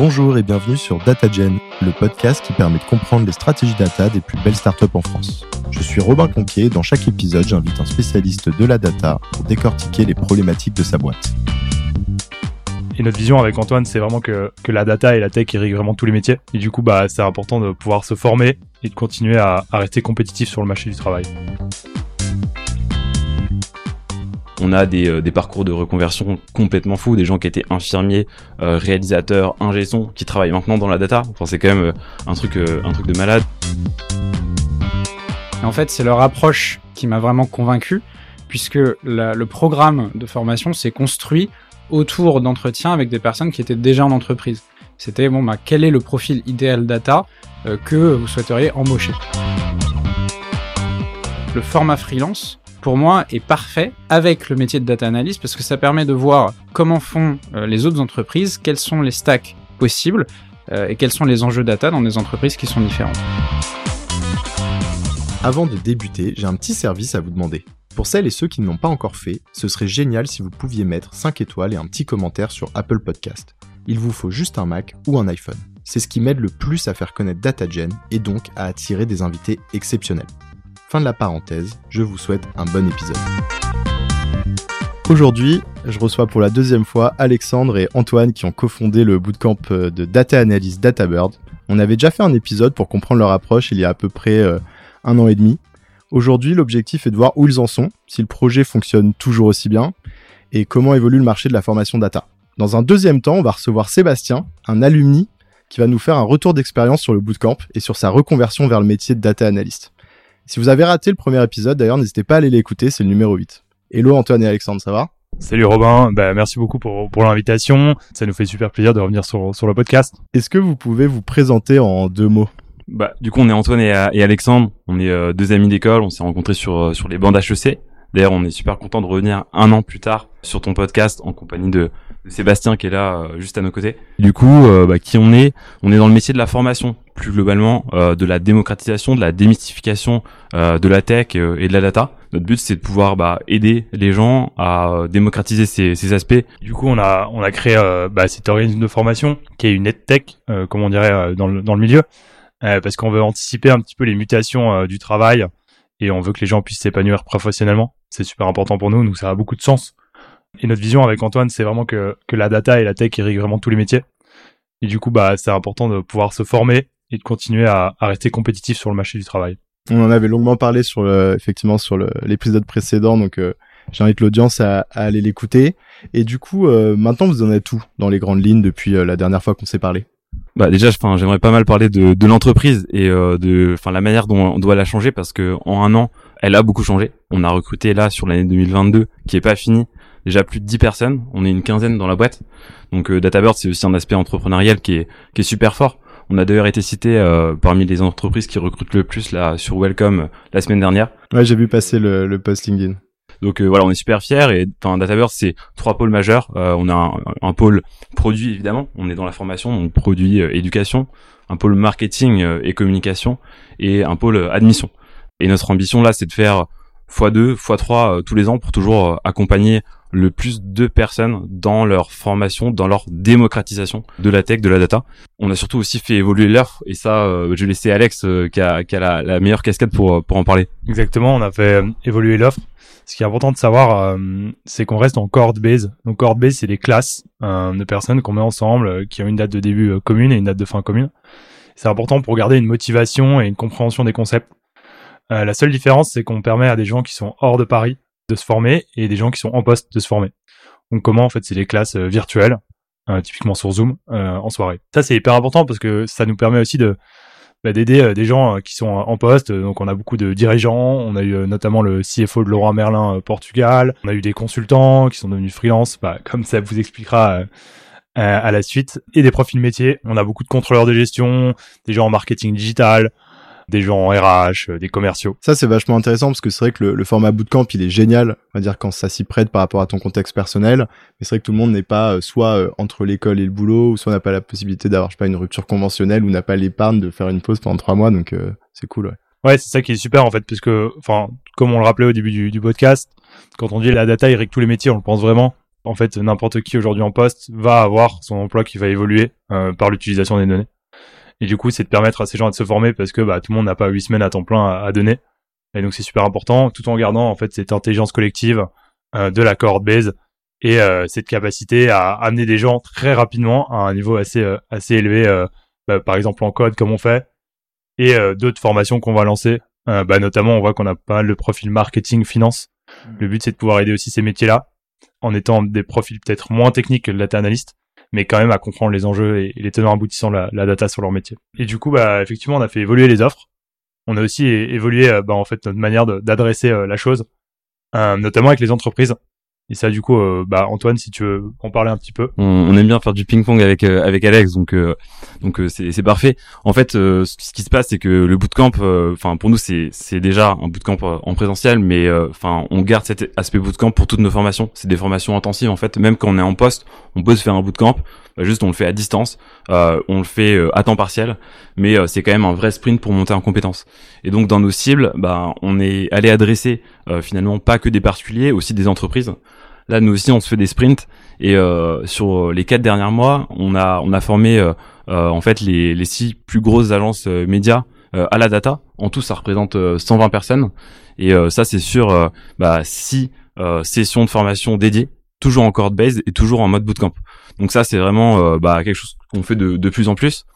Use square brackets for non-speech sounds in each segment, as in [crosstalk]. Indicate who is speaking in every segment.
Speaker 1: Bonjour et bienvenue sur DataGen, le podcast qui permet de comprendre les stratégies data des plus belles startups en France. Je suis Robin Conquier et dans chaque épisode, j'invite un spécialiste de la data pour décortiquer les problématiques de sa boîte.
Speaker 2: Et notre vision avec Antoine, c'est vraiment que, que la data et la tech irriguent vraiment tous les métiers. Et du coup, bah, c'est important de pouvoir se former et de continuer à, à rester compétitif sur le marché du travail.
Speaker 3: On a des, euh, des, parcours de reconversion complètement fous, des gens qui étaient infirmiers, euh, réalisateurs, ingé qui travaillent maintenant dans la data. C'est quand même euh, un truc, de malade.
Speaker 4: En fait, c'est leur approche qui m'a vraiment convaincu, puisque le programme de formation s'est construit autour d'entretiens avec des personnes qui étaient déjà en entreprise. C'était bon, bah, quel est le profil idéal data que vous souhaiteriez embaucher? Le format freelance pour moi, est parfait avec le métier de data analyst parce que ça permet de voir comment font euh, les autres entreprises, quels sont les stacks possibles euh, et quels sont les enjeux data dans des entreprises qui sont différentes.
Speaker 1: Avant de débuter, j'ai un petit service à vous demander. Pour celles et ceux qui ne l'ont pas encore fait, ce serait génial si vous pouviez mettre 5 étoiles et un petit commentaire sur Apple Podcast. Il vous faut juste un Mac ou un iPhone. C'est ce qui m'aide le plus à faire connaître DataGen et donc à attirer des invités exceptionnels. Fin de la parenthèse, je vous souhaite un bon épisode. Aujourd'hui, je reçois pour la deuxième fois Alexandre et Antoine qui ont cofondé le bootcamp euh, de Data Analyst DataBird. On avait déjà fait un épisode pour comprendre leur approche il y a à peu près euh, un an et demi. Aujourd'hui, l'objectif est de voir où ils en sont, si le projet fonctionne toujours aussi bien et comment évolue le marché de la formation data. Dans un deuxième temps, on va recevoir Sébastien, un alumni qui va nous faire un retour d'expérience sur le bootcamp et sur sa reconversion vers le métier de data analyst. Si vous avez raté le premier épisode, d'ailleurs, n'hésitez pas à aller l'écouter, c'est le numéro 8. Hello Antoine et Alexandre, ça va?
Speaker 2: Salut Robin, bah, merci beaucoup pour, pour l'invitation. Ça nous fait super plaisir de revenir sur, sur le podcast.
Speaker 1: Est-ce que vous pouvez vous présenter en deux mots?
Speaker 3: Bah, du coup, on est Antoine et, et Alexandre. On est euh, deux amis d'école. On s'est rencontrés sur euh, sur les bancs HEC. D'ailleurs, on est super content de revenir un an plus tard sur ton podcast en compagnie de, de Sébastien qui est là euh, juste à nos côtés. Du coup, euh, bah, qui on est? On est dans le métier de la formation, plus globalement, euh, de la démocratisation, de la démystification de la tech et de la data. Notre but, c'est de pouvoir bah, aider les gens à démocratiser ces, ces, aspects.
Speaker 2: Du coup, on a on a créé bah, cet organisme de formation qui est une EdTech, comme on dirait dans le dans le milieu, parce qu'on veut anticiper un petit peu les mutations du travail et on veut que les gens puissent s'épanouir professionnellement c'est super important pour nous, nous ça a beaucoup de sens. Et notre vision avec Antoine, c'est vraiment que, que la data et la tech irriguent vraiment tous les métiers. Et du coup, bah, c'est important de pouvoir se former et de continuer à, à, rester compétitif sur le marché du travail.
Speaker 1: On en avait longuement parlé sur le, effectivement sur l'épisode précédent, donc euh, j'invite l'audience à, à, aller l'écouter. Et du coup, euh, maintenant vous en êtes où dans les grandes lignes depuis euh, la dernière fois qu'on s'est parlé?
Speaker 3: Bah déjà, enfin, j'aimerais pas mal parler de, de l'entreprise et euh, de, enfin, la manière dont on doit la changer parce que en un an, elle a beaucoup changé. On a recruté là sur l'année 2022 qui est pas finie déjà plus de 10 personnes. On est une quinzaine dans la boîte. Donc euh, DataBird c'est aussi un aspect entrepreneurial qui est qui est super fort. On a d'ailleurs été cité euh, parmi les entreprises qui recrutent le plus là sur Welcome euh, la semaine dernière.
Speaker 1: Ouais, j'ai vu passer le, le post LinkedIn.
Speaker 3: Donc euh, voilà, on est super fiers et enfin DataBird c'est trois pôles majeurs. Euh, on a un, un, pôle produit évidemment, on est dans la formation, donc produit éducation, un pôle marketing et communication et un pôle admission. Et notre ambition là, c'est de faire x2, x3 tous les ans pour toujours accompagner le plus de personnes dans leur formation, dans leur démocratisation de la tech, de la data. On a surtout aussi fait évoluer l'offre et ça, euh, je vais laisser Alex euh, qui a, qui a la, la, meilleure casquette pour, pour en parler.
Speaker 2: Exactement, on a fait euh, évoluer l'offre. Ce qui est important de savoir, euh, c'est qu'on reste en cohort base. Donc cohort base, c'est les classes de personnes qu'on met ensemble, qui ont une date de début commune et une date de fin commune. C'est important pour garder une motivation et une compréhension des concepts. La seule différence, c'est qu'on permet à des gens qui sont hors de Paris de se former et des gens qui sont en poste de se former. Donc comment en fait c'est des classes euh, virtuelles, euh, typiquement sur Zoom euh, en soirée. Ça c'est hyper important parce que ça nous permet aussi bah, d'aider des gens qui sont en poste. Donc on a beaucoup de dirigeants, on a eu notamment le CFO de Laurent Merlin Portugal, on a eu des consultants qui sont devenus freelance, bah, [laughs] comme ça vous expliquera à la suite, et des profils métiers. On a beaucoup de contrôleurs de gestion, des gens en marketing digital, des gens en RH, euh, des commerciaux.
Speaker 1: Ça, c'est vachement intéressant parce que c'est vrai que le, le, format bootcamp, il est génial, on va dire, quand ça s'y prête par rapport à ton contexte personnel. Mais c'est vrai que tout le monde n'est pas euh, soit euh, entre l'école et le boulot, ou soit n'a pas la possibilité d'avoir, je sais pas, une rupture conventionnelle, ou n'a pas l'épargne de faire une pause pendant trois mois. Donc, c'est cool, ouais.
Speaker 2: Ouais, c'est ça qui est super en fait, parce que, enfin, comme on le rappelait au début du, du podcast, quand on dit la data irrigue tous les métiers, on le pense vraiment. En fait, n'importe qui aujourd'hui en poste va avoir son emploi qui va évoluer euh, par l'utilisation des données. Et du coup, c'est de permettre à ces gens de se former parce que bah, tout le monde n'a pas huit semaines à temps plein à, à donner. Et donc, c'est super important, tout en gardant en fait cette intelligence collective euh, de la cohort base et euh, cette capacité à amener des gens très rapidement à un niveau assez euh, assez élevé, euh, bah, par exemple en code comme on fait, et euh, d'autres formations qu'on va lancer. Euh, bah, notamment, on voit qu'on a pas mal de profils marketing, finance. Le but, c'est de pouvoir aider aussi ces métiers-là en étant des profils peut-être moins techniques que le data analyst, mais quand même à comprendre les enjeux et, les tenants aboutissants de la, la, data sur leur métier. Et du coup, bah, effectivement, on a fait évoluer les offres. On a aussi évolué, euh, bah, en fait, notre manière d'adresser euh, la chose, euh, notamment avec les entreprises. Et ça, du coup, euh, bah, Antoine, si tu veux en parler un petit peu.
Speaker 3: on, on aime bien faire du ping-pong avec euh, avec Alex, donc euh, donc euh, c'est parfait. En fait, ce qui se passe, c'est que le bootcamp, enfin pour nous, c'est c'est déjà un bootcamp en présentiel, mais enfin on garde cet aspect bootcamp pour toutes nos formations. C'est des formations intensives en fait. Même quand on est en poste, on peut se faire un bootcamp. Bah, juste on le fait à distance, on le fait à temps partiel, mais c'est quand même un vrai sprint pour monter en compétences. Et donc dans nos cibles, bah on est allé adresser finalement pas que des particuliers, aussi des entreprises. Là, nous aussi, on se fait des sprints et euh, sur les quatre derniers mois, on a on a formé euh, euh, en fait les les six plus grosses agences euh, médias euh, à la data. En tout, ça représente euh, 120 personnes et euh, ça, c'est sur euh, bah, six euh, sessions de formation dédiées, toujours en cohort base et toujours en mode bootcamp. Donc ça, c'est vraiment euh, bah, quelque chose qu'on fait de, de plus en plus.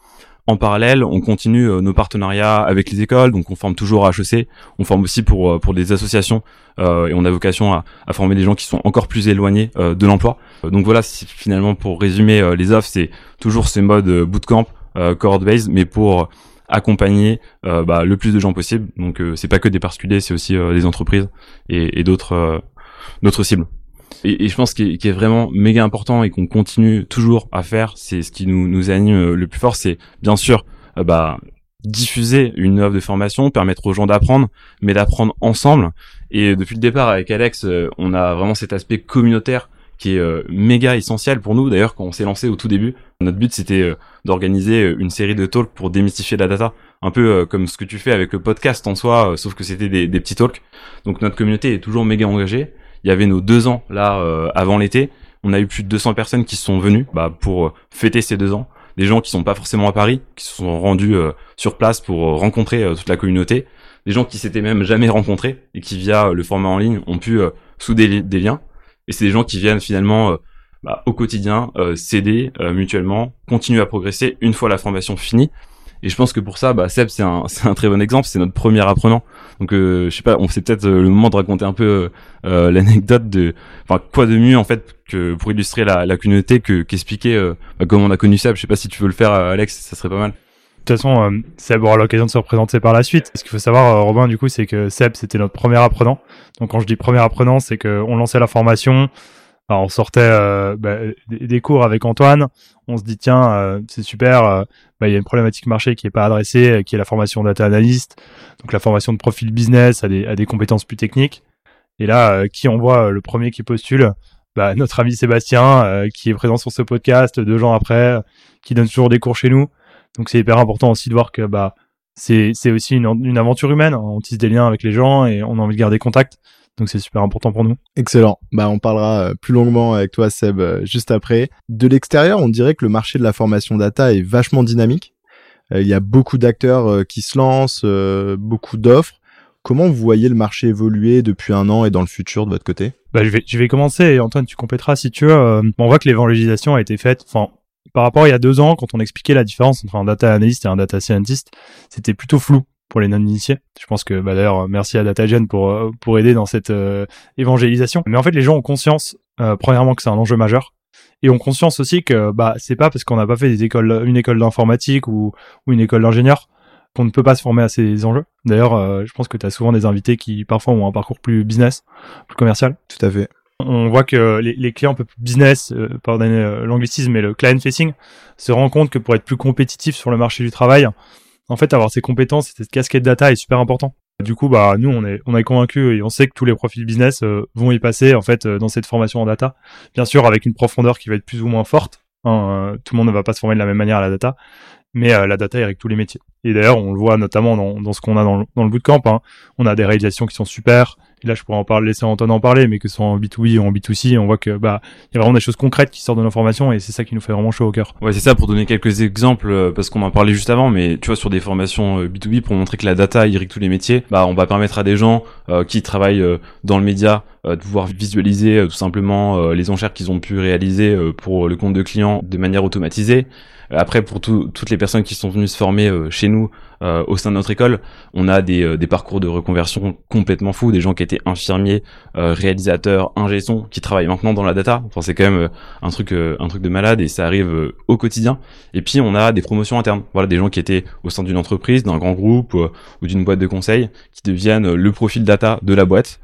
Speaker 3: En parallèle, on continue euh, nos partenariats avec les écoles, donc on forme toujours à HEC, on forme aussi pour euh, pour des associations euh, et on a vocation à, à former des gens qui sont encore plus éloignés euh, de l'emploi. Euh, donc voilà, finalement pour résumer les offres, c'est toujours ce mode euh, bootcamp, euh, cohort base, mais pour accompagner bah, le plus de gens possible. Donc c'est pas que des particuliers, c'est aussi des entreprises et, et d'autres d'autres cibles. Et, et je pense qu'il qui est vraiment méga important et qu'on continue toujours à faire, c'est ce qui nous, nous anime euh, le plus fort, c'est bien sûr euh, bah, diffuser une offre de formation, permettre aux gens d'apprendre, mais d'apprendre ensemble. Et depuis le départ avec Alex, euh, on a vraiment cet aspect communautaire qui est méga essentiel pour nous. D'ailleurs, quand on s'est lancé au tout début, notre but c'était d'organiser une série de talks pour démystifier la data, un peu comme ce que tu fais avec le podcast en soi, sauf que c'était des, des petits talks. Donc notre communauté est toujours méga engagée. Il y avait nos deux ans là euh, avant l'été. On a eu plus de 200 personnes qui sont venues bah, pour euh, fêter ces deux ans. Des gens qui sont pas forcément à Paris, qui se sont rendus euh, sur place pour euh, rencontrer euh, toute la communauté. Des gens qui s'étaient même jamais rencontrés et qui via le format en ligne ont pu souder des liens. Et c'est des gens qui viennent finalement bah, au quotidien s'aider mutuellement, continuer à progresser une fois la formation finie. Et je pense que pour ça, bah, Seb, [laughs] c'est un, très bon exemple. C'est notre premier apprenant. Donc, euh, je sais pas, on c'est peut-être euh, le moment de raconter un peu euh, euh, l'anecdote de, enfin, quoi de mieux en fait que pour illustrer la, communauté que qu'expliquer bah, comment on a connu Seb. Je sais pas si tu veux le faire, Alex, ça serait pas mal.
Speaker 2: De toute façon, Seb aura l'occasion de se représenter par la suite. Ce qu'il faut savoir, Robin, du coup, c'est que Seb, c'était notre premier apprenant. Donc, quand je dis premier apprenant, c'est qu'on lançait la formation, on sortait euh, bah, des, cours avec Antoine. On se dit tiens, euh, c'est super. euh, bah, il y a une problématique marché qui est pas adressée, euh, qui est la formation data analyst, donc la formation de profil business à des, à des compétences plus techniques. Et là, euh, qui envoie le premier qui postule? Bah, Notre ami Sébastien, qui est présent sur ce podcast deux ans après, qui donne toujours des cours chez nous. Donc c'est hyper important aussi de voir que bah c'est c'est aussi une, une aventure humaine. On tisse des liens avec les gens et on a envie de garder contact. Donc c'est super important pour nous.
Speaker 1: Excellent. Bah, on parlera euh, plus longuement avec toi, Seb, euh, juste après. De l'extérieur, on dirait que le marché de la formation data est vachement dynamique. Euh, Il y a beaucoup d'acteurs qui se lancent, beaucoup d'offres. Comment vous voyez le marché évoluer depuis un an et dans le futur de votre côté?
Speaker 2: Bah, je vais, je vais commencer et Antoine, tu compléteras si tu veux. On voit que l'évangélisation a été faite, enfin, par rapport à il y a deux ans, quand on expliquait la différence entre un data analyst et un data scientist, c'était plutôt flou pour les non-initiés. Je pense que, bah, d'ailleurs, merci à DataGen pour, euh, pour aider dans cette euh, évangélisation. Mais en fait, les gens ont conscience, euh, premièrement, que c'est un enjeu majeur. Et ont conscience aussi que, bah, c'est pas parce qu'on n'a pas fait des écoles, une école d'informatique ou, ou une école d'ingénieur qu'on ne peut pas se former à ces enjeux. D'ailleurs, euh, je pense que tu as souvent des invités qui parfois ont un parcours plus business, plus commercial.
Speaker 1: Tout à fait.
Speaker 2: On voit que les, les clients un peu plus business, euh, pardonnez euh, l'anglicisme, mais le client facing, se rend compte que pour être plus compétitif sur le marché du travail, en fait, avoir ces compétences et cette casquette data est super important. Du coup, bah nous, on est on est convaincus et on sait que tous les profils business euh, vont y passer en fait euh, dans cette formation en data. Bien sûr, avec une profondeur qui va être plus ou moins forte. hein, euh, tout le monde ne va pas se former de la même manière à la data, mais euh, la data est tous les métiers. Et d'ailleurs, on le voit notamment dans, dans ce qu'on a dans le, dans le bootcamp. Hein. On a des réalisations qui sont super. Et là, je pourrais en parler, laisser Antoine en parler, mais que ce soit en B2B ou en B2C, on voit que bah il y a vraiment des choses concrètes qui sortent de l'information et c'est ça qui nous fait vraiment chaud au cœur.
Speaker 3: Ouais, c'est ça pour donner quelques exemples euh, parce qu'on en parlait juste avant, mais tu vois sur des formations euh, B2B pour montrer que la data irrigue tous les métiers, bah on va permettre à des gens euh, qui travaillent dans le média de pouvoir visualiser tout simplement les enchères qu'ils ont pu réaliser pour le compte de clients de manière automatisée. Après, pour toutes les personnes qui sont venues se former euh, chez nous euh, au sein de notre école, on a des, euh, des, parcours de reconversion complètement fous, des gens qui étaient infirmiers, réalisateurs, ingé qui travaillent maintenant dans la data. Enfin, c'est quand même un truc, un truc de malade et ça arrive au quotidien. Et puis, on a des promotions internes. Voilà, des gens qui étaient au sein d'une entreprise, d'un grand groupe ou d'une boîte de conseil, qui deviennent le profil data de la boîte.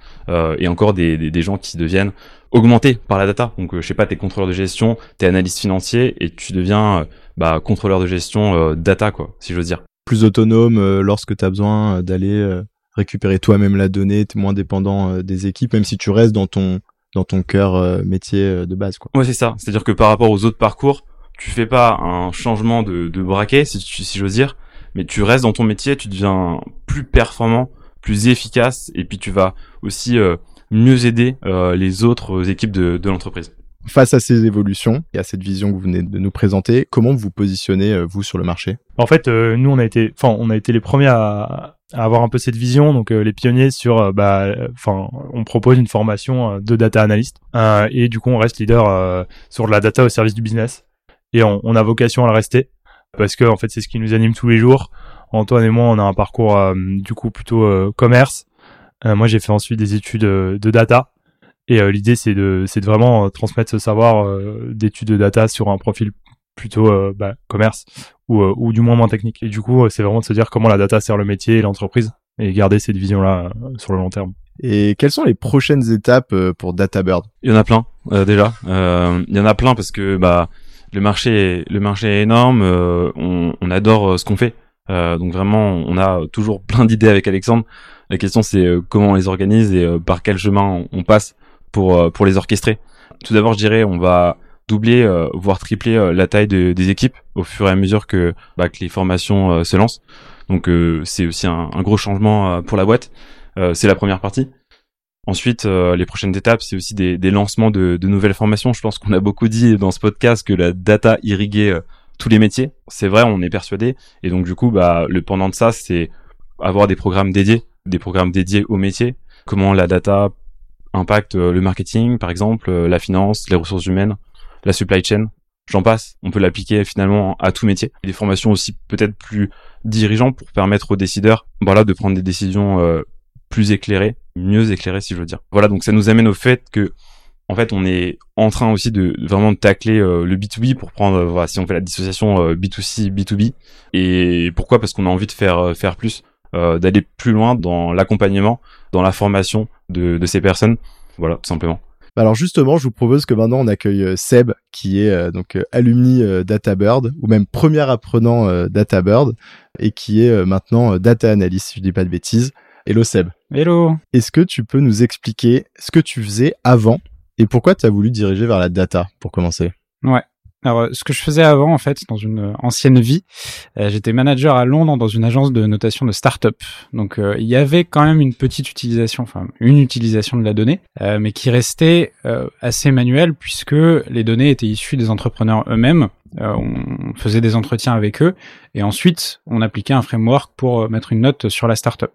Speaker 3: et encore des, des, des gens qui deviennent augmentés par la data. Donc, je sais pas, t'es contrôleur de gestion, t'es analyste financier et tu deviens bah, contrôleur de gestion euh, data, quoi, si j'ose dire.
Speaker 1: Plus autonome euh, lorsque tu as besoin euh, d'aller récupérer toi-même la donnée, tu es moins dépendant des équipes, même si tu restes dans ton dans ton cœur métier de base. Quoi.
Speaker 3: Ouais, c'est ça. C'est-à-dire que par rapport aux autres parcours, tu fais pas un changement de, de braquet, si, si j'ose dire, mais tu restes dans ton métier, tu deviens plus performant, plus efficace, et puis tu vas aussi mieux aider les autres équipes de l'entreprise.
Speaker 1: Face à ces évolutions et à cette vision que vous venez de nous présenter, comment vous positionnez euh, vous sur le marché?
Speaker 2: En fait, euh, nous on a été, enfin, on a été les premiers à, avoir un peu cette vision, donc euh, les pionniers sur, bah, enfin, on propose une formation de data analyst. Et du coup on reste leader sur la data au service du business. Et on, on, a vocation à le rester parce que en fait c'est ce qui nous anime tous les jours. Antoine et moi on a un parcours du coup plutôt commerce. moi j'ai fait ensuite des études de data et euh, l'idée, c'est de, c'est de vraiment euh, transmettre ce savoir euh, d'études de data sur un profil plutôt bah, commerce ou, ou du moins moins technique. Et du coup, c'est vraiment de se dire comment la data sert le métier et l'entreprise et garder cette vision-là sur le long terme.
Speaker 1: Et quelles sont les prochaines étapes pour DataBird?
Speaker 3: Il y en a plein déjà. il y en a plein parce que bah le marché le marché est énorme. on, on, adore ce qu'on fait. donc vraiment, on a toujours plein d'idées avec Alexandre. La question c'est comment on les organise et par quel chemin on passe pour euh, pour les orchestrer. Tout d'abord, je dirais, on va doubler, euh, voire tripler euh, la taille de, des équipes au fur et à mesure que, bah, que les formations se lancent. Donc c'est aussi un, un, gros changement pour la boîte. c'est la première partie. Ensuite, les prochaines étapes, c'est aussi des, des lancements de, de, nouvelles formations. Je pense qu'on a beaucoup dit dans ce podcast que la data irriguait tous les métiers. C'est vrai, on est persuadé. Et donc du coup, bah, le pendant de ça, c'est avoir des programmes dédiés, des programmes dédiés au métier. Comment la data impacte euh, le marketing, par exemple, euh, la finance, les ressources humaines, la supply chain. J'en passe. On peut l'appliquer finalement à tout métier. des formations aussi peut-être plus dirigeants pour permettre aux décideurs, voilà, de prendre des décisions euh, plus éclairées, mieux éclairées si je veux dire. Voilà, donc ça nous amène au fait que en fait, on est en train aussi de vraiment tacler le B2B pour prendre, voilà, si on fait la dissociation B2C, B2B. Et pourquoi? Parce qu'on a envie de faire faire plus, d'aller plus loin dans l'accompagnement, dans la formation de, de ces personnes. Voilà, tout simplement.
Speaker 1: Bah alors justement, je vous propose que maintenant on accueille euh, Seb, qui est euh, donc euh, alumni DataBird ou même premier apprenant DataBird et qui est maintenant data analyst, si je dis pas de bêtises. Hello Seb.
Speaker 4: Hello.
Speaker 1: Est-ce que tu peux nous expliquer ce que tu faisais avant et pourquoi tu as voulu diriger vers la data pour commencer?
Speaker 4: Ouais. Alors, euh, ce que je faisais avant, en fait, dans une euh, ancienne vie, euh, j'étais manager à Londres dans une agence de notation de start-up. Donc, il y avait quand même une petite utilisation, enfin, une utilisation de la donnée, mais qui restait assez manuelle puisque les données étaient issues des entrepreneurs eux-mêmes. on faisait des entretiens avec eux et ensuite, on appliquait un framework pour mettre une note sur la start-up.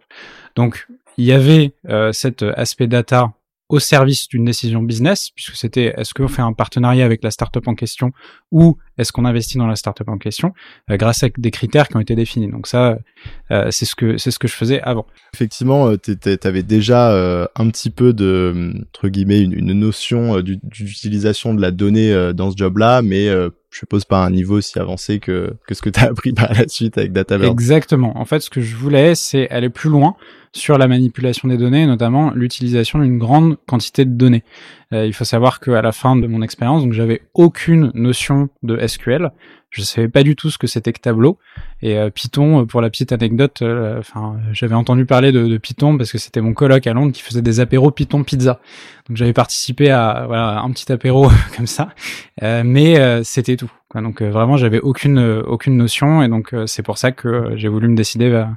Speaker 4: Donc, il y avait cet aspect data au service d'une décision business, puisque c'était est-ce qu'on fait un partenariat avec la startup en question ou est-ce qu'on investit dans la startup en question euh, grâce à des critères qui ont été définis. Donc ça, euh, c'est ce que c'est ce que je faisais avant.
Speaker 1: Effectivement, euh, tu avais déjà un petit peu de entre guillemets une, une notion d'utilisation de la donnée dans ce job-là, mais je suppose pas un niveau si avancé que, que ce que tu as [laughs] appris par la suite avec Dataverse.
Speaker 4: Exactement. En fait, ce que je voulais, c'est aller plus loin sur la manipulation des données, notamment l'utilisation d'une grande quantité de données. Euh, il faut savoir qu'à la fin de mon expérience, donc j'avais aucune notion de SQL. Je savais pas du tout ce que c'était que Tableau. Et euh, Python, pour la petite anecdote, enfin, j'avais entendu parler de, de Python parce que c'était mon coloc à Londres qui faisait des apéros Python pizza. Donc j'avais participé à voilà un petit apéro [laughs] comme ça, mais c'était tout. Donc vraiment, j'avais aucune aucune notion et donc c'est pour ça que j'ai voulu me décider vers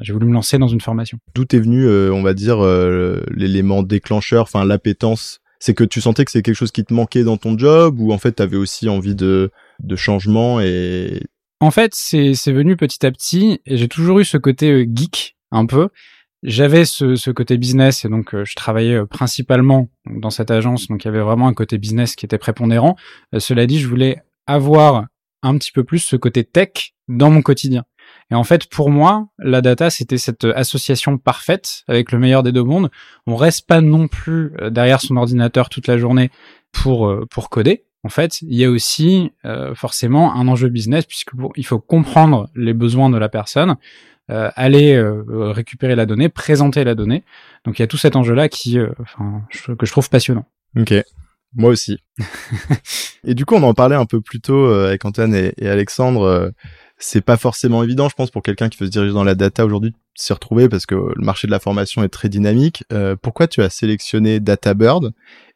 Speaker 4: j'ai voulu me lancer dans une formation.
Speaker 1: D'où est venu, euh, on va dire, euh, l'élément déclencheur, enfin l'appétence? C'est que tu sentais que c'est quelque chose qui te manquait dans ton job ou en fait tu avais aussi envie de, de changement et...
Speaker 4: En fait, c'est venu petit à petit et j'ai toujours eu ce côté euh, geek un peu. J'avais ce, ce, côté business et donc je travaillais principalement dans cette agence, donc il y avait vraiment un côté business qui était prépondérant. cela dit, je voulais avoir un petit peu plus ce côté tech dans mon quotidien. Et en fait, pour moi, la data, c'était cette association parfaite avec le meilleur des deux mondes. On reste pas non plus euh, derrière son ordinateur toute la journée pour euh, pour coder. En fait, il y a aussi euh, forcément un enjeu business puisque il faut comprendre les besoins de la personne, aller récupérer la donnée, présenter la donnée. Donc il y a tout cet enjeu-là qui, enfin, que je trouve passionnant.
Speaker 1: Ok. Moi aussi. [laughs] et du coup, on en parlait un peu plus tôt avec Antoine et, et Alexandre c'est pas forcément évident, je pense, pour quelqu'un qui veut se diriger dans la data aujourd'hui s'y retrouver parce que le marché de la formation est très dynamique. Euh, pourquoi tu as sélectionné DataBird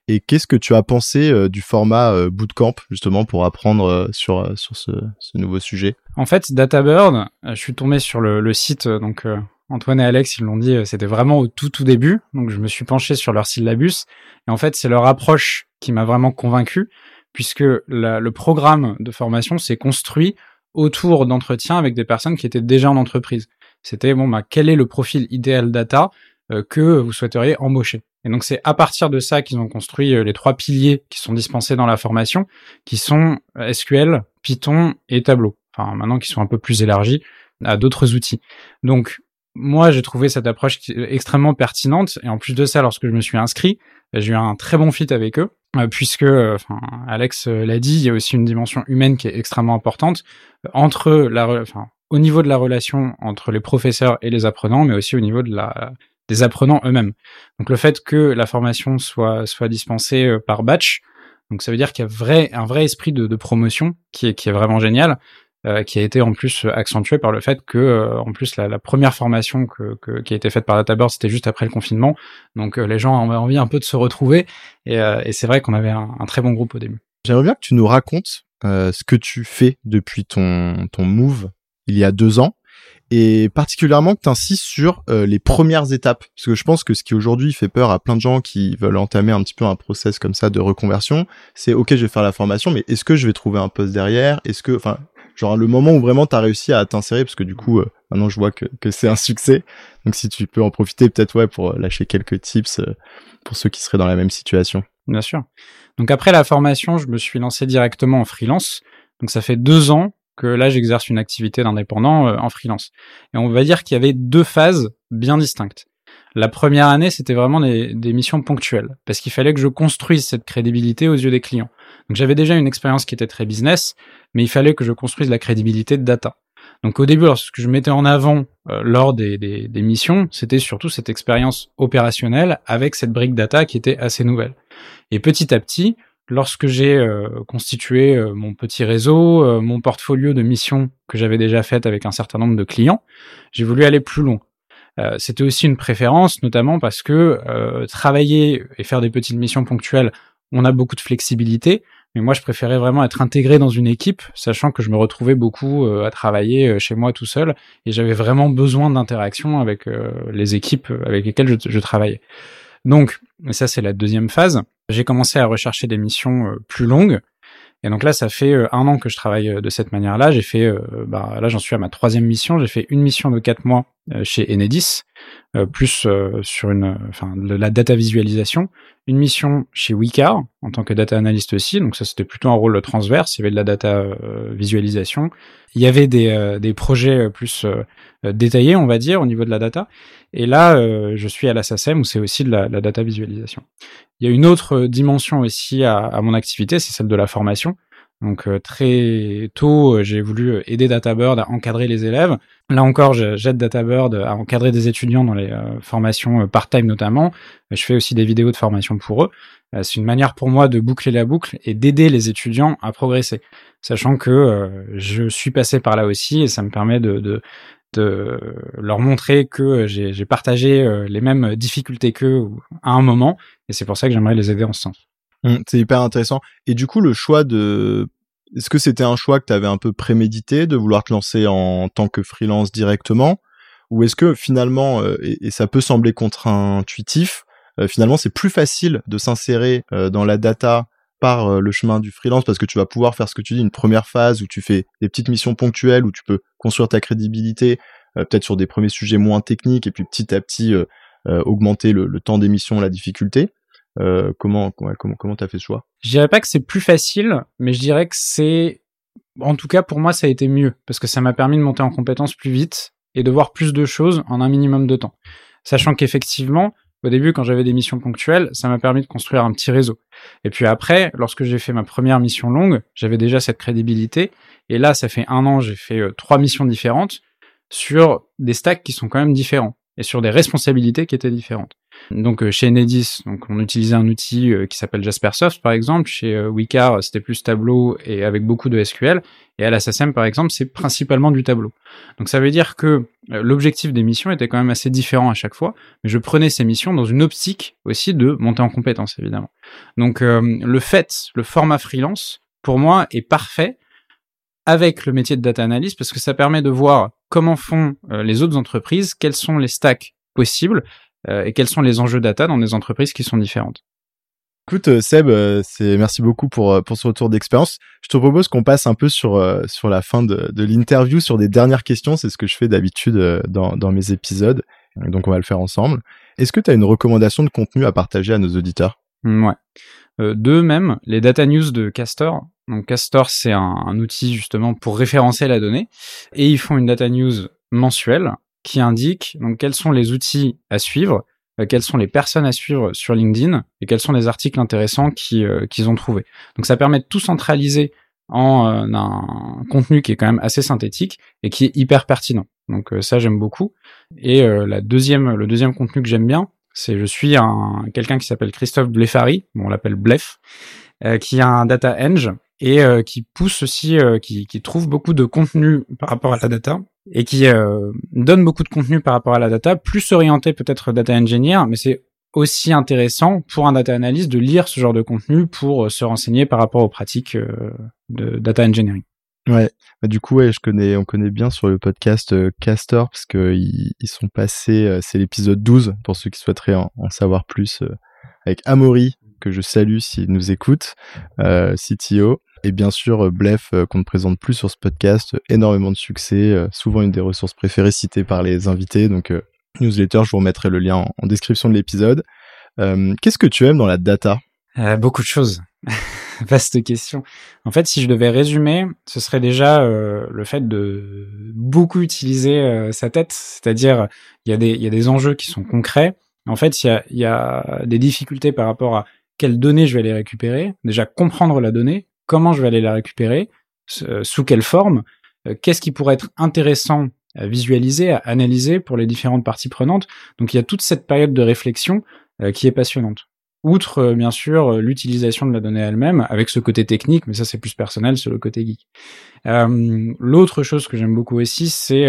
Speaker 1: et qu'est-ce que tu as pensé euh, du format euh, bootcamp justement pour apprendre sur sur ce, nouveau sujet?
Speaker 4: En fait, DataBird, je suis tombé sur le, site donc Antoine et Alex, ils l'ont dit, c'était vraiment au tout tout début. Donc je me suis penché sur leur syllabus et en fait, c'est leur approche qui m'a vraiment convaincu puisque le programme de formation s'est construit autour d'entretiens avec des personnes qui étaient déjà en entreprise. C'était bon, bah, quel est le profil idéal data? euh, que vous souhaiteriez embaucher. Et donc c'est à partir de ça qu'ils ont construit euh, les trois piliers qui sont dispensés dans la formation, qui sont euh, SQL, Python et Tableau. Enfin maintenant qui sont un peu plus élargis à d'autres outils. Donc moi j'ai trouvé cette approche extrêmement pertinente et en plus de ça lorsque je me suis inscrit, j'ai eu un très bon fit avec eux euh, puisque, euh, enfin, Alex euh, l'a dit, il y a aussi une dimension humaine qui est extrêmement importante entre la, enfin, au niveau de la relation entre les professeurs et les apprenants, mais aussi au niveau de la, des apprenants eux-mêmes. Donc le fait que la formation soit, soit dispensée par batch, donc ça veut dire qu'il y a vrai, un vrai esprit de, de promotion qui est, qui est vraiment génial. Euh, qui a été en plus accentué par le fait que, euh, en plus, la, la, première formation que, que, qui a été faite par DataBird, c'était juste après le confinement. Donc, euh, les gens avaient envie un peu de se retrouver. Et, et c'est vrai qu'on avait un, un, très bon groupe au début.
Speaker 1: J'aimerais bien que tu nous racontes ce que tu fais depuis ton, ton move il y a deux ans et particulièrement que tu insistes sur les premières étapes. Parce que je pense que ce qui aujourd'hui fait peur à plein de gens qui veulent entamer un petit peu un process comme ça de reconversion, c'est OK, je vais faire la formation mais est-ce que je vais trouver un poste derrière? Est-ce que enfin genre le moment où vraiment tu as réussi à t'insérer parce que du coup euh, maintenant je vois que, que c'est un succès. Donc si tu peux en profiter peut-être ouais pour euh, lâcher quelques tips euh, pour ceux qui seraient dans la même situation.
Speaker 4: Bien sûr. Donc après la formation je me suis lancé directement en freelance. Donc ça fait deux ans que là j'exerce une activité d'indépendant en freelance et on va dire qu'il y avait deux phases bien distinctes la première année, c'était vraiment des, missions ponctuelles, parce qu'il fallait que je construise cette crédibilité aux yeux des clients. Donc j'avais déjà une expérience qui était très business, mais il fallait que je construise la crédibilité de data. Donc au début, lorsque je mettais en avant euh, lors des, des, des missions, c'était surtout cette expérience opérationnelle avec cette brique data qui était assez nouvelle. Et petit à petit, lorsque j'ai euh, constitué euh, mon petit réseau, mon portfolio de missions que j'avais déjà faites avec un certain nombre de clients, j'ai voulu aller plus loin. Euh, c'était aussi une préférence, notamment parce que euh, travailler et faire des petites missions ponctuelles, on a beaucoup de flexibilité. Mais moi, je préférais vraiment être intégré dans une équipe, sachant que je me retrouvais beaucoup euh, à travailler chez moi tout seul, et j'avais vraiment besoin d'interaction avec les équipes avec lesquelles je, je travaillais. Donc, ça c'est la deuxième phase. J'ai commencé à rechercher des missions plus longues, et donc là, ça fait euh, un an que je travaille euh, de cette manière-là. J'ai fait, euh, bah, là, j'en suis à ma troisième mission. J'ai fait une mission de quatre mois chez Enedis, plus sur une, enfin, la data visualisation. Une mission chez Wicar en tant que data analyst aussi. Donc ça, c'était plutôt un rôle transverse. Il y avait de la data visualisation. Il y avait des, des projets plus détaillés, on va dire, au niveau de la data. Et là, je suis à la SACEM où c'est aussi de la, la data visualisation. Il y a une autre dimension aussi à, à mon activité, c'est celle de la formation. Donc euh, très tôt, euh, j'ai voulu aider DataBird à encadrer les élèves. Là encore, j'aide DataBird à encadrer des étudiants dans les euh, formations part-time notamment. Je fais aussi des vidéos de formation pour eux. c'est une manière pour moi de boucler la boucle et d'aider les étudiants à progresser. sachant que euh, je suis passé par là aussi et ça me permet de, leur montrer que j'ai partagé euh, les mêmes difficultés qu'eux à un moment et c'est pour ça que j'aimerais les aider en ce sens.
Speaker 1: Mmh, c'est hyper intéressant. Et du coup, le choix de est-ce que c'était un choix que tu avais un peu prémédité de vouloir te lancer en tant que freelance directement? Ou est-ce que finalement euh, et, ça peut sembler contre-intuitif finalement c'est plus facile de s'insérer dans la data par euh, le chemin du freelance parce que tu vas pouvoir faire ce que tu dis, une première phase où tu fais des petites missions ponctuelles, où tu peux construire ta crédibilité, euh, peut-être sur des premiers sujets moins techniques, et puis petit à petit euh, augmenter le, temps d'émission, la difficulté? Comment comment comment t'as fait ce choix?
Speaker 4: Je dirais pas que c'est plus facile, mais je dirais que c'est en tout cas pour moi ça a été mieux parce que ça m'a permis de monter en compétences plus vite et de voir plus de choses en un minimum de temps. Sachant qu'effectivement, au début, quand j'avais des missions ponctuelles, ça m'a permis de construire un petit réseau. Et puis après, lorsque j'ai fait ma première mission longue, j'avais déjà cette crédibilité. Et là, ça fait un an, j'ai fait euh, trois missions différentes sur des stacks qui sont quand même différents et sur des responsabilités qui étaient différentes. Donc euh, chez Enedis, donc on utilisait un outil euh, qui s'appelle Jaspersoft par exemple. Chez euh, Wicar, c'était plus Tableau et avec beaucoup de SQL. Et à la par exemple, c'est principalement du Tableau. Donc ça veut dire que l'objectif des missions était quand même assez différent à chaque fois, mais je prenais ces missions dans une optique aussi de monter en compétence évidemment. Donc le fait, le format freelance, pour moi, est parfait avec le métier de data analyst parce que ça permet de voir comment font les autres entreprises, quels sont les stacks possibles et quels sont les enjeux data dans des entreprises qui sont différentes?
Speaker 1: Écoute euh, Seb, euh, c'est merci beaucoup pour pour ce retour d'expérience. Je te propose qu'on passe un peu sur sur la fin de, de l'interview sur des dernières questions. C'est ce que je fais d'habitude dans dans mes épisodes. Donc on va le faire ensemble. Est-ce que tu as une recommandation de contenu à partager à nos auditeurs?
Speaker 4: Mmh, Ouais. Euh, deux même, les data news de Castor. Donc Castor, c'est un, un, outil justement pour référencer la donnée. Et ils font une data news mensuelle qui indique donc quels sont les outils à suivre, euh, quelles sont les personnes à suivre sur LinkedIn et quels sont les articles intéressants euh, qu'ils ont trouvés. Donc ça permet de tout centraliser en euh, un contenu qui est quand même assez synthétique et qui est hyper pertinent. Donc ça j'aime beaucoup. Et le deuxième contenu que j'aime bien, c'est je suis un quelqu'un qui s'appelle Christophe Blefari, bon, on l'appelle Blef, qui a un data eng et qui pousse aussi, qui trouve beaucoup de contenu par rapport à la data et qui euh, donne beaucoup de contenu par rapport à la data, plus orienté peut-être data engineer, mais c'est aussi intéressant pour un data analyst de lire ce genre de contenu pour euh, se renseigner par rapport aux pratiques euh, de data engineering.
Speaker 1: Ouais, bah, du coup ouais, je connais, on connaît bien sur le podcast Castor parce que ils, sont passés, c'est l'épisode 12 pour ceux qui souhaiteraient en, en savoir plus avec Amaury que je salue s'il nous écoute, CTO. Et bien sûr, euh, Blef, euh, qu'on ne présente plus sur ce podcast, énormément de succès, euh, souvent une des ressources préférées citées par les invités. Donc, newsletter, je vous remettrai le lien en, description de l'épisode. Qu'est-ce que tu aimes dans la data?
Speaker 4: Beaucoup de choses. [laughs] Vaste question. En fait, si je devais résumer, ce serait déjà le fait de beaucoup utiliser sa tête, c'est-à-dire il y a des enjeux qui sont concrets. En fait, il y y a des difficultés par rapport à quelles données je vais aller récupérer. Déjà comprendre la donnée, comment je vais aller la récupérer, euh, sous quelle forme, euh, qu'est-ce qui pourrait être intéressant à visualiser, à analyser pour les différentes parties prenantes. Donc il y a toute cette période de réflexion euh, qui est passionnante. Outre bien sûr l'utilisation de la donnée elle-même, avec ce côté technique, mais ça c'est plus personnel, c'est le côté geek. L'autre chose que j'aime beaucoup aussi, c'est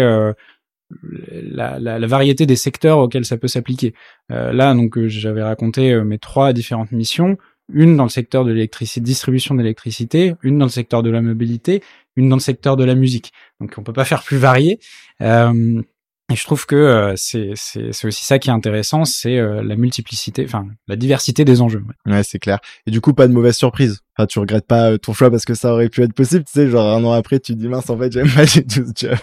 Speaker 4: la, variété des secteurs auxquels ça peut s'appliquer. là, donc, j'avais raconté mes trois différentes missions une dans le secteur de l'électricité, distribution d'électricité, une dans le secteur de la mobilité, une dans le secteur de la musique. Donc on peut pas faire plus varié. Euh, et je trouve que euh, c'est c'est aussi ça qui est intéressant, c'est euh, la multiplicité, enfin la diversité des enjeux.
Speaker 1: Ouais, c'est clair. Et du coup, pas de mauvaise surprise. Enfin, tu regrettes pas euh, ton choix parce que ça aurait pu être possible. Tu sais, genre un an après, tu te dis mince, en fait, j'aime [laughs] pas du tout ce job.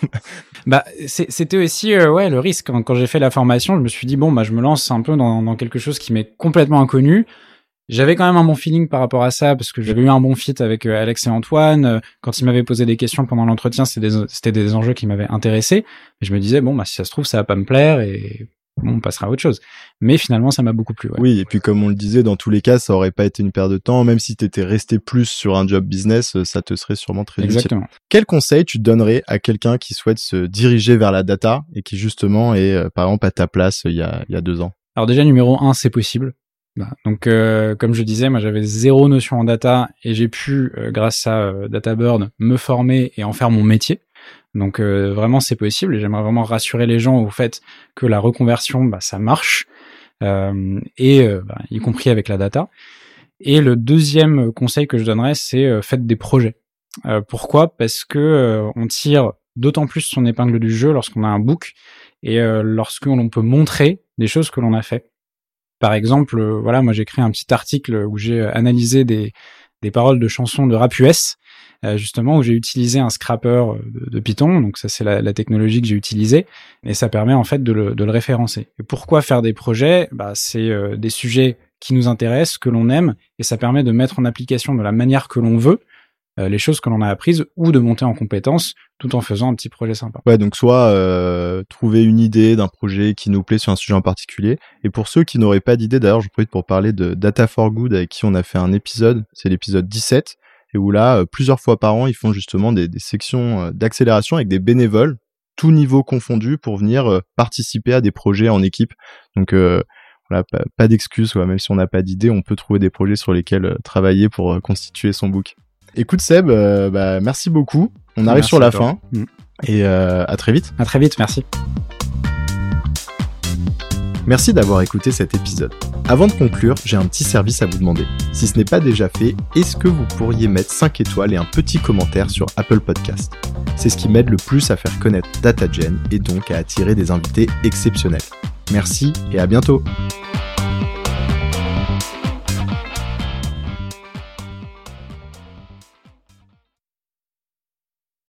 Speaker 4: Bah, c'était aussi ouais le risque. Quand, quand j'ai fait la formation, je me suis dit bon, bah je me lance un peu dans, dans quelque chose qui m'est complètement inconnu. J'avais quand même un bon feeling par rapport à ça parce que j'avais eu un bon fit avec euh, Alex et Antoine. Euh, quand ils m'avaient posé des questions pendant l'entretien, c'était des, enjeux qui m'avaient intéressé. Et je me disais bon bah si ça se trouve ça va pas me plaire et bon, on passera à autre chose. Mais finalement ça m'a beaucoup plu.
Speaker 1: Oui et puis comme on le disait dans tous les cas ça aurait pas été une perte de temps même si t'étais resté plus sur un job business euh, ça te serait sûrement très
Speaker 4: Exactement.
Speaker 1: utile. Quel conseil tu donnerais à quelqu'un qui souhaite se diriger vers la data et qui justement est par exemple à ta place il y a il y a deux ans?
Speaker 4: Alors déjà numéro un c'est possible donc, euh, comme je disais, moi j'avais zéro notion en data et j'ai pu, euh, grâce à euh, DataBird, me former et en faire mon métier. Donc vraiment c'est possible et j'aimerais vraiment rassurer les gens au fait que la reconversion, bah, ça marche, et bah, y compris avec la data. Et le deuxième conseil que je donnerais, c'est faites des projets. pourquoi? Parce que on tire d'autant plus son épingle du jeu lorsqu'on a un book et lorsqu'on peut montrer des choses que l'on a fait. Par exemple, euh, voilà, moi j'ai écrit un petit article où j'ai euh, analysé des, des paroles de chansons de rap US, euh, justement où j'ai utilisé un scrapper de, Python, donc ça c'est la, la, technologie que j'ai utilisée, et ça permet en fait de le, de le référencer. Et pourquoi faire des projets? Bah, C'est des sujets qui nous intéressent, que l'on aime, et ça permet de mettre en application de la manière que l'on veut, euh, les choses que l'on a apprises ou de monter en compétences tout en faisant un petit projet sympa.
Speaker 1: Ouais, donc soit euh, trouver une idée d'un projet qui nous plaît sur un sujet en particulier. Et pour ceux qui n'auraient pas d'idée, d'ailleurs, je profite pour parler de Data for Good avec qui on a fait un épisode, c'est l'épisode 17, et où là, euh, plusieurs fois par an, ils font justement des, sections d'accélération avec des bénévoles, tout niveau confondu, pour venir participer à des projets en équipe. Donc voilà, pas, pas d'excuses, même si on n'a pas d'idée, on peut trouver des projets sur lesquels travailler pour constituer son book. Écoute Seb, euh, bah, merci beaucoup. On arrive sur la fin. Mm. Et euh, à très vite.
Speaker 4: À très vite, merci.
Speaker 1: Merci d'avoir écouté cet épisode. Avant de conclure, j'ai un petit service à vous demander. Si ce n'est pas déjà fait, est-ce que vous pourriez mettre 5 étoiles et un petit commentaire sur Apple Podcast? C'est ce qui m'aide le plus à faire connaître DataGen et donc à attirer des invités exceptionnels. Merci et à bientôt